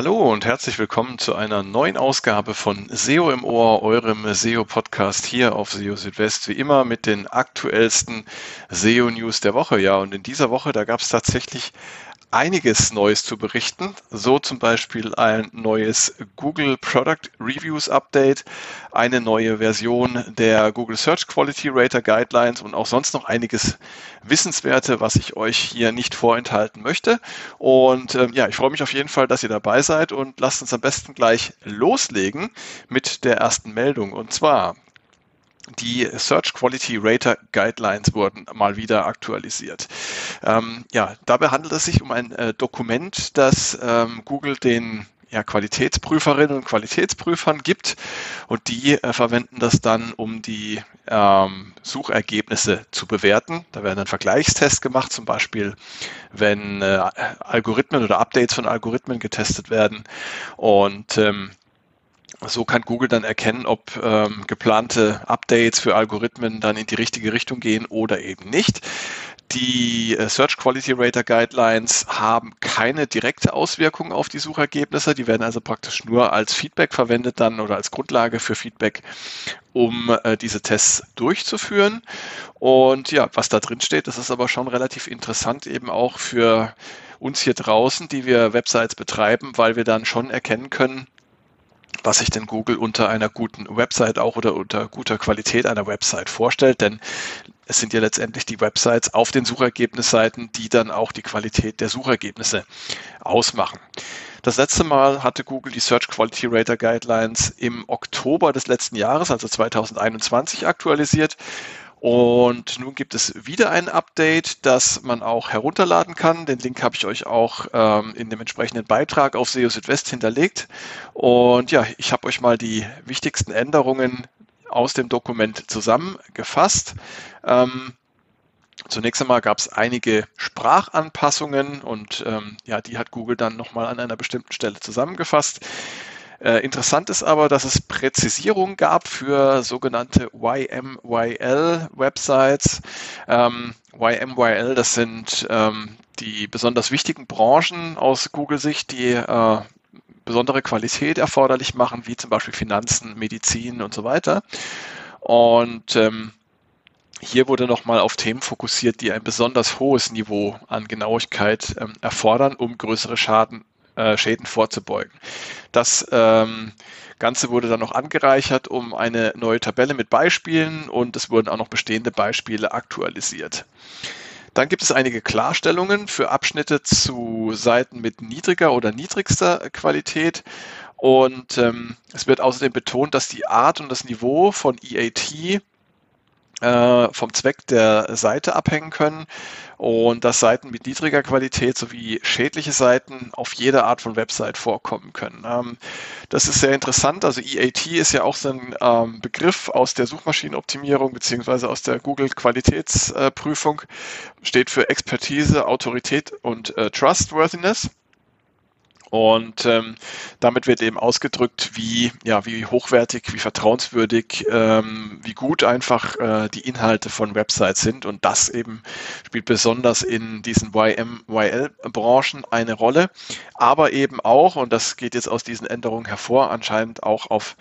Hallo und herzlich willkommen zu einer neuen Ausgabe von SEO im Ohr, eurem SEO-Podcast hier auf SEO Südwest, wie immer mit den aktuellsten SEO-News der Woche. Ja, und in dieser Woche, da gab es tatsächlich einiges Neues zu berichten. So zum Beispiel ein neues Google Product Reviews Update, eine neue Version der Google Search Quality Rater Guidelines und auch sonst noch einiges Wissenswerte, was ich euch hier nicht vorenthalten möchte. Und ähm, ja, ich freue mich auf jeden Fall, dass ihr dabei seid und lasst uns am besten gleich loslegen mit der ersten Meldung. Und zwar die Search Quality Rater Guidelines wurden mal wieder aktualisiert. Ähm, ja, dabei handelt es sich um ein äh, Dokument, das ähm, Google den ja, Qualitätsprüferinnen und Qualitätsprüfern gibt und die äh, verwenden das dann, um die ähm, Suchergebnisse zu bewerten. Da werden dann Vergleichstests gemacht, zum Beispiel wenn äh, Algorithmen oder Updates von Algorithmen getestet werden und ähm, so kann Google dann erkennen, ob ähm, geplante Updates für Algorithmen dann in die richtige Richtung gehen oder eben nicht. Die äh, Search Quality Rater Guidelines haben keine direkte Auswirkung auf die Suchergebnisse. Die werden also praktisch nur als Feedback verwendet dann oder als Grundlage für Feedback, um äh, diese Tests durchzuführen. Und ja, was da drin steht, das ist aber schon relativ interessant eben auch für uns hier draußen, die wir Websites betreiben, weil wir dann schon erkennen können, was sich denn Google unter einer guten Website auch oder unter guter Qualität einer Website vorstellt, denn es sind ja letztendlich die Websites auf den Suchergebnisseiten, die dann auch die Qualität der Suchergebnisse ausmachen. Das letzte Mal hatte Google die Search Quality Rater Guidelines im Oktober des letzten Jahres, also 2021, aktualisiert. Und nun gibt es wieder ein Update, das man auch herunterladen kann. Den Link habe ich euch auch ähm, in dem entsprechenden Beitrag auf SEO Südwest hinterlegt. Und ja, ich habe euch mal die wichtigsten Änderungen aus dem Dokument zusammengefasst. Ähm, Zunächst einmal gab es einige Sprachanpassungen und ähm, ja, die hat Google dann nochmal an einer bestimmten Stelle zusammengefasst. Äh, interessant ist aber, dass es Präzisierungen gab für sogenannte YMYL-Websites. Ähm, YMYL, das sind ähm, die besonders wichtigen Branchen aus Google-Sicht, die äh, besondere Qualität erforderlich machen, wie zum Beispiel Finanzen, Medizin und so weiter. Und ähm, hier wurde nochmal auf Themen fokussiert, die ein besonders hohes Niveau an Genauigkeit ähm, erfordern, um größere Schaden äh, Schäden vorzubeugen. Das ähm, Ganze wurde dann noch angereichert um eine neue Tabelle mit Beispielen und es wurden auch noch bestehende Beispiele aktualisiert. Dann gibt es einige Klarstellungen für Abschnitte zu Seiten mit niedriger oder niedrigster Qualität. Und ähm, es wird außerdem betont, dass die Art und das Niveau von EAT vom Zweck der Seite abhängen können und dass Seiten mit niedriger Qualität sowie schädliche Seiten auf jeder Art von Website vorkommen können. Ähm, das ist sehr interessant. Also EAT ist ja auch so ein ähm, Begriff aus der Suchmaschinenoptimierung beziehungsweise aus der Google Qualitätsprüfung, steht für Expertise, Autorität und äh, Trustworthiness. Und ähm, damit wird eben ausgedrückt, wie, ja, wie hochwertig, wie vertrauenswürdig, ähm, wie gut einfach äh, die Inhalte von Websites sind. Und das eben spielt besonders in diesen YMYL-Branchen eine Rolle. Aber eben auch, und das geht jetzt aus diesen Änderungen hervor, anscheinend auch auf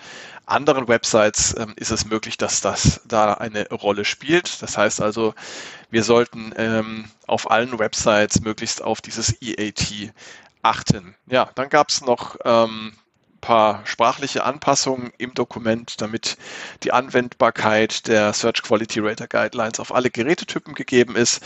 anderen Websites ähm, ist es möglich, dass das da eine Rolle spielt. Das heißt also, wir sollten ähm, auf allen Websites möglichst auf dieses EAT achten. Ja, dann gab es noch ähm, paar sprachliche Anpassungen im Dokument, damit die Anwendbarkeit der Search Quality Rater Guidelines auf alle Gerätetypen gegeben ist.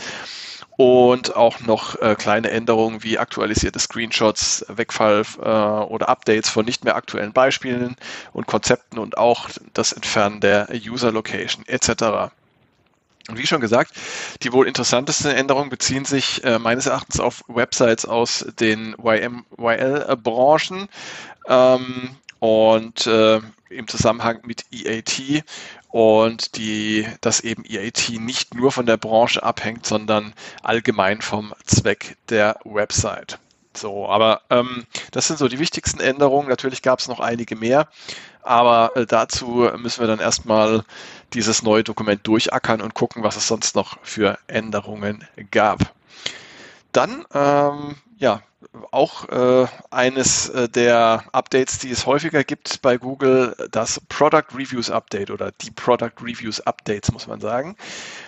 Und auch noch äh, kleine Änderungen wie aktualisierte Screenshots, Wegfall äh, oder Updates von nicht mehr aktuellen Beispielen und Konzepten und auch das Entfernen der User Location etc. Und wie schon gesagt, die wohl interessantesten Änderungen beziehen sich äh, meines Erachtens auf Websites aus den YMYL-Branchen ähm, und äh, im Zusammenhang mit EAT und die, dass eben EAT nicht nur von der Branche abhängt, sondern allgemein vom Zweck der Website. So, aber ähm, das sind so die wichtigsten Änderungen. Natürlich gab es noch einige mehr, aber äh, dazu müssen wir dann erstmal dieses neue Dokument durchackern und gucken, was es sonst noch für Änderungen gab. dann, ähm, ja, auch äh, eines äh, der Updates, die es häufiger gibt bei Google, das Product Reviews Update oder die Product Reviews Updates, muss man sagen.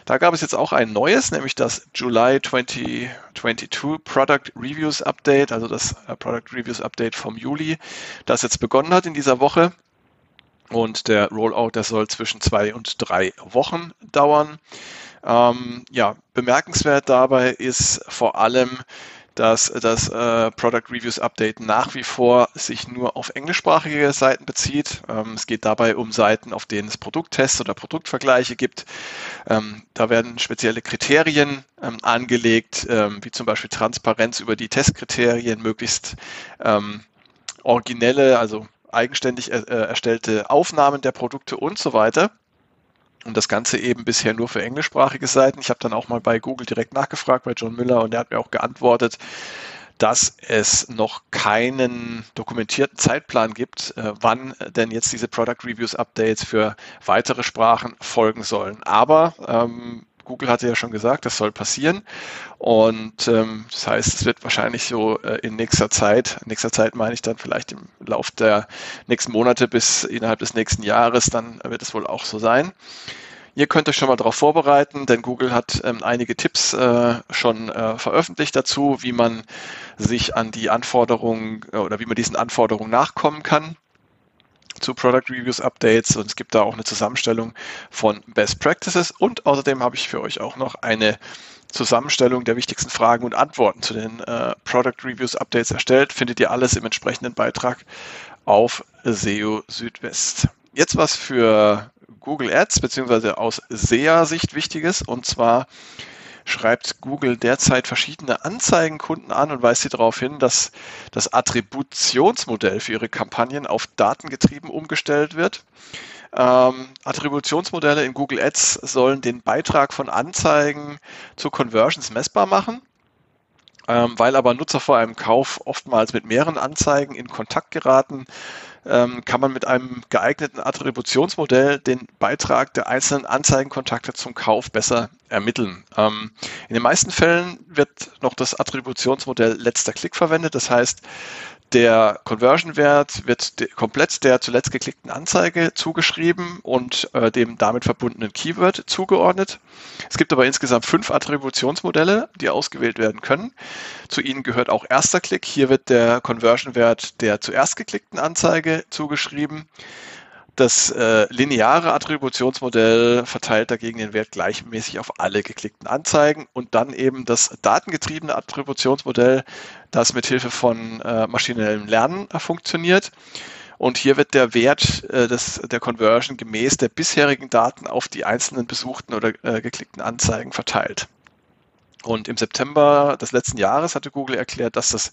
Da gab es jetzt auch ein neues, nämlich das July 2022 Product Reviews Update, also das äh, Product Reviews Update vom Juli, das jetzt begonnen hat in dieser Woche. Und der Rollout, der soll zwischen zwei und drei Wochen dauern. Ähm, ja, bemerkenswert dabei ist vor allem, dass das äh, Product Reviews Update nach wie vor sich nur auf englischsprachige Seiten bezieht. Ähm, es geht dabei um Seiten, auf denen es Produkttests oder Produktvergleiche gibt. Ähm, da werden spezielle Kriterien ähm, angelegt, ähm, wie zum Beispiel Transparenz über die Testkriterien, möglichst ähm, originelle, also eigenständig er, äh, erstellte Aufnahmen der Produkte und so weiter. Und das Ganze eben bisher nur für englischsprachige Seiten. Ich habe dann auch mal bei Google direkt nachgefragt, bei John Müller, und er hat mir auch geantwortet, dass es noch keinen dokumentierten Zeitplan gibt, äh, wann denn jetzt diese Product Reviews Updates für weitere Sprachen folgen sollen. Aber ähm, Google hatte ja schon gesagt, das soll passieren. Und ähm, das heißt, es wird wahrscheinlich so äh, in nächster Zeit, in nächster Zeit meine ich dann vielleicht im Lauf der nächsten Monate bis innerhalb des nächsten Jahres, dann wird es wohl auch so sein. Ihr könnt euch schon mal darauf vorbereiten, denn Google hat ähm, einige Tipps äh, schon äh, veröffentlicht dazu, wie man sich an die Anforderungen äh, oder wie man diesen Anforderungen nachkommen kann zu Product Reviews Updates und es gibt da auch eine Zusammenstellung von Best Practices und außerdem habe ich für euch auch noch eine Zusammenstellung der wichtigsten Fragen und Antworten zu den äh, Product Reviews Updates erstellt. Findet ihr alles im entsprechenden Beitrag auf SEO Südwest. Jetzt was für Google Ads beziehungsweise aus SEA-Sicht wichtiges und zwar schreibt Google derzeit verschiedene Anzeigenkunden an und weist sie darauf hin, dass das Attributionsmodell für ihre Kampagnen auf datengetrieben umgestellt wird. Ähm, Attributionsmodelle in Google Ads sollen den Beitrag von Anzeigen zu Conversions messbar machen. Ähm, weil aber Nutzer vor einem Kauf oftmals mit mehreren Anzeigen in Kontakt geraten, ähm, kann man mit einem geeigneten Attributionsmodell den Beitrag der einzelnen Anzeigenkontakte zum Kauf besser ermitteln. Ähm, in den meisten Fällen wird noch das Attributionsmodell letzter Klick verwendet. Das heißt, der Conversion-Wert wird komplett der zuletzt geklickten Anzeige zugeschrieben und äh, dem damit verbundenen Keyword zugeordnet. Es gibt aber insgesamt fünf Attributionsmodelle, die ausgewählt werden können. Zu ihnen gehört auch erster Klick. Hier wird der Conversion-Wert der zuerst geklickten Anzeige zugeschrieben. Das äh, lineare Attributionsmodell verteilt dagegen den Wert gleichmäßig auf alle geklickten Anzeigen und dann eben das datengetriebene Attributionsmodell, das mit Hilfe von äh, maschinellem Lernen äh, funktioniert. Und hier wird der Wert äh, des, der Conversion gemäß der bisherigen Daten auf die einzelnen besuchten oder äh, geklickten Anzeigen verteilt. Und im September des letzten Jahres hatte Google erklärt, dass das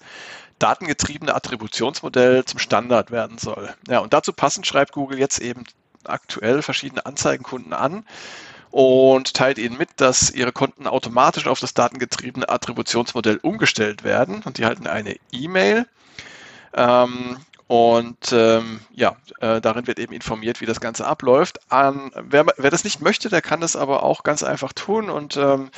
datengetriebene Attributionsmodell zum Standard werden soll. Ja, und dazu passend schreibt Google jetzt eben aktuell verschiedene Anzeigenkunden an und teilt ihnen mit, dass ihre Konten automatisch auf das datengetriebene Attributionsmodell umgestellt werden und die halten eine E-Mail. Ähm, und ähm, ja, äh, darin wird eben informiert, wie das Ganze abläuft. An, wer, wer das nicht möchte, der kann das aber auch ganz einfach tun und ähm,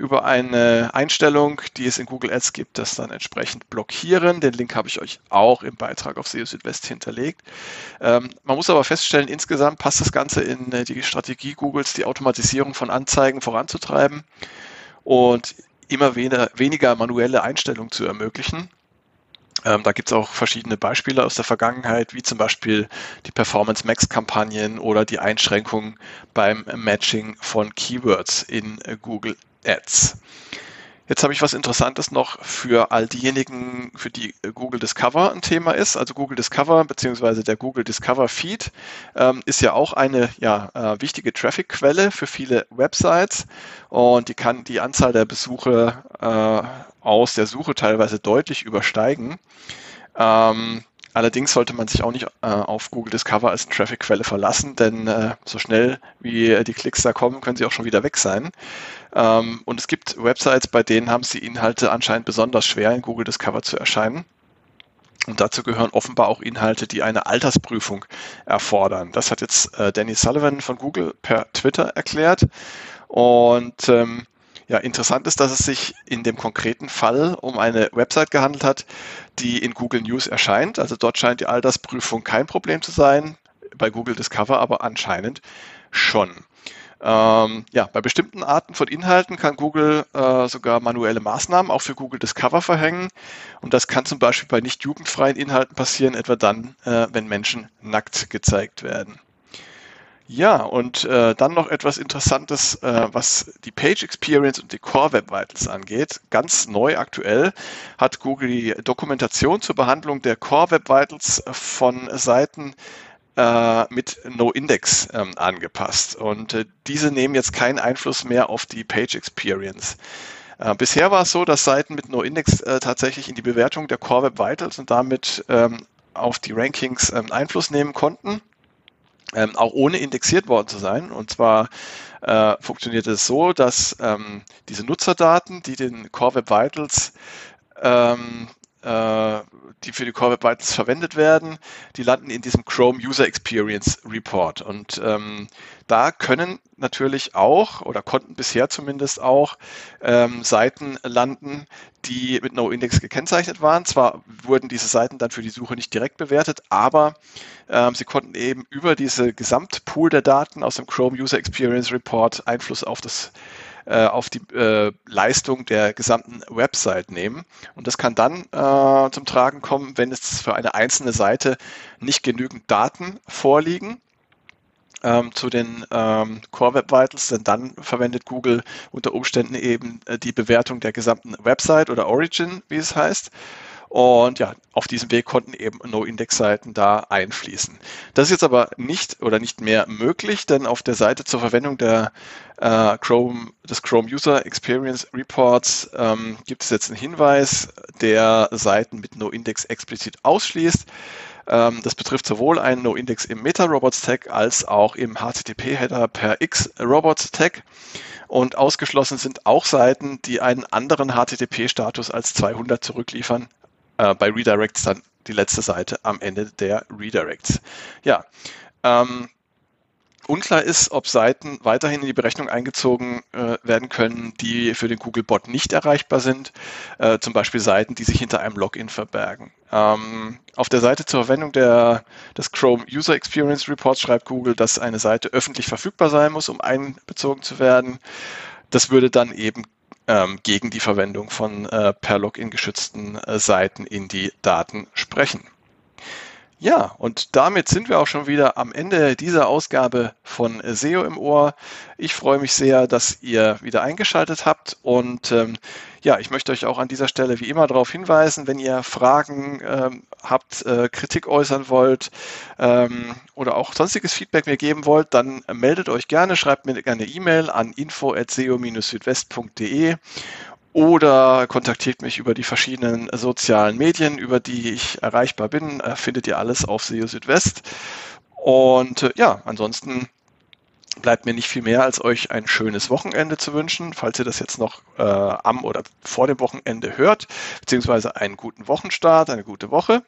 über eine Einstellung, die es in Google Ads gibt, das dann entsprechend blockieren. Den Link habe ich euch auch im Beitrag auf SEO Südwest hinterlegt. Ähm, man muss aber feststellen, insgesamt passt das Ganze in äh, die Strategie Googles, die Automatisierung von Anzeigen voranzutreiben und immer weniger, weniger manuelle Einstellungen zu ermöglichen. Ähm, da gibt es auch verschiedene Beispiele aus der Vergangenheit, wie zum Beispiel die Performance Max Kampagnen oder die Einschränkung beim Matching von Keywords in äh, Google Ads. Jetzt habe ich was Interessantes noch für all diejenigen, für die Google Discover ein Thema ist. Also Google Discover beziehungsweise der Google Discover Feed ähm, ist ja auch eine ja, äh, wichtige Traffic-Quelle für viele Websites und die kann die Anzahl der Besuche äh, aus der Suche teilweise deutlich übersteigen. Ähm, Allerdings sollte man sich auch nicht äh, auf Google Discover als Traffic-Quelle verlassen, denn äh, so schnell wie die Klicks da kommen, können sie auch schon wieder weg sein. Ähm, und es gibt Websites, bei denen haben sie Inhalte anscheinend besonders schwer in Google Discover zu erscheinen. Und dazu gehören offenbar auch Inhalte, die eine Altersprüfung erfordern. Das hat jetzt äh, Danny Sullivan von Google per Twitter erklärt. Und ähm, Ja, interessant ist, dass es sich in dem konkreten Fall um eine Website gehandelt hat, die in Google News erscheint. Also dort scheint die Altersprüfung kein Problem zu sein, bei Google Discover aber anscheinend schon. Ähm, ja, bei bestimmten Arten von Inhalten kann Google äh, sogar manuelle Maßnahmen auch für Google Discover verhängen. Und das kann zum Beispiel bei nicht jugendfreien Inhalten passieren, etwa dann, äh, wenn Menschen nackt gezeigt werden. Ja, und äh, dann noch etwas Interessantes, äh, was die Page Experience und die Core Web Vitals angeht. Ganz neu aktuell hat Google die Dokumentation zur Behandlung der Core Web Vitals von Seiten äh, mit No-Index ähm, angepasst. Und äh, diese nehmen jetzt keinen Einfluss mehr auf die Page Experience. Äh, bisher war es so, dass Seiten mit No-Index äh, tatsächlich in die Bewertung der Core Web Vitals und damit ähm, auf die Rankings ähm, Einfluss nehmen konnten. Ähm, auch ohne indexiert worden zu sein. Und zwar äh, funktioniert es so, dass ähm, diese Nutzerdaten, die den Core Web Vitals ähm, äh, die für die Core Web Vitals verwendet werden, die landen in diesem Chrome User Experience Report. Und ähm, da können natürlich auch oder konnten bisher zumindest auch ähm, Seiten landen, die mit No-Index gekennzeichnet waren. Zwar wurden diese Seiten dann für die Suche nicht direkt bewertet, aber ähm, sie konnten eben über diese Gesamtpool der Daten aus dem Chrome User Experience Report Einfluss auf das äh, auf die äh, Leistung der gesamten Website nehmen. Und das kann dann äh, zum Tragen kommen, wenn es für eine einzelne Seite nicht genügend Daten vorliegen. Ähm, zu den ähm, Core Web Vitals, denn dann verwendet Google unter Umständen eben äh, die Bewertung der gesamten Website oder Origin, wie es heißt. Und ja, auf diesem Weg konnten eben No-Index-Seiten da einfließen. Das ist jetzt aber nicht oder nicht mehr möglich, denn auf der Seite zur Verwendung der äh, Chrome, des Chrome User Experience Reports ähm, gibt es jetzt einen Hinweis, der Seiten mit No-Index explizit ausschließt. Ähm, das betrifft sowohl einen No-Index im Meta-Robots-Tag als auch im HTTP-Header per X-Robots-Tag. Und ausgeschlossen sind auch Seiten, die einen anderen HTTP-Status als 200 zurückliefern, äh, bei Redirects dann die letzte Seite am Ende der Redirects. Ja, ähm, Unklar ist, ob Seiten weiterhin in die Berechnung eingezogen äh, werden können, die für den Googlebot nicht erreichbar sind, äh, zum Beispiel Seiten, die sich hinter einem Login verbergen. Ähm, auf der Seite zur Verwendung der, des Chrome User Experience Reports schreibt Google, dass eine Seite öffentlich verfügbar sein muss, um einbezogen zu werden. Das würde dann eben ähm, gegen die Verwendung von äh, per Login geschützten äh, Seiten in die Daten sprechen. Ja, und damit sind wir auch schon wieder am Ende dieser Ausgabe von SEO im Ohr. Ich freue mich sehr, dass ihr wieder eingeschaltet habt und ähm, ja, ich möchte euch auch an dieser Stelle wie immer darauf hinweisen, wenn ihr Fragen ähm, habt, äh, Kritik äußern wollt ähm, oder auch sonstiges Feedback mir geben wollt, dann meldet euch gerne, schreibt mir gerne E-Mail an info@seo-südwest.de oder kontaktiert mich über die verschiedenen sozialen Medien, über die ich erreichbar bin. Äh, findet ihr alles auf SEO Südwest. Und äh, ja, ansonsten bleibt mir nicht viel mehr, als euch ein schönes Wochenende zu wünschen, falls ihr das jetzt noch äh, am oder vor dem Wochenende hört, beziehungsweise einen guten Wochenstart, eine gute Woche.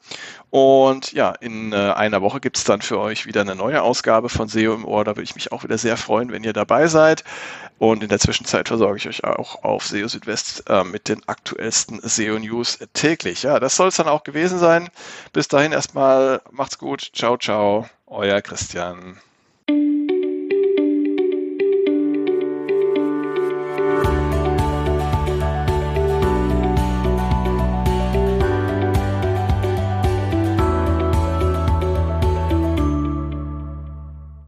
Und ja, in äh, einer Woche gibt es dann für euch wieder eine neue Ausgabe von SEO im Ohr. Da würde ich mich auch wieder sehr freuen, wenn ihr dabei seid. Und in der Zwischenzeit versorge ich euch auch auf SEO Südwest äh, mit den aktuellsten SEO News täglich. Ja, das soll es dann auch gewesen sein. Bis dahin erstmal macht's gut. Ciao, ciao. Euer Christian.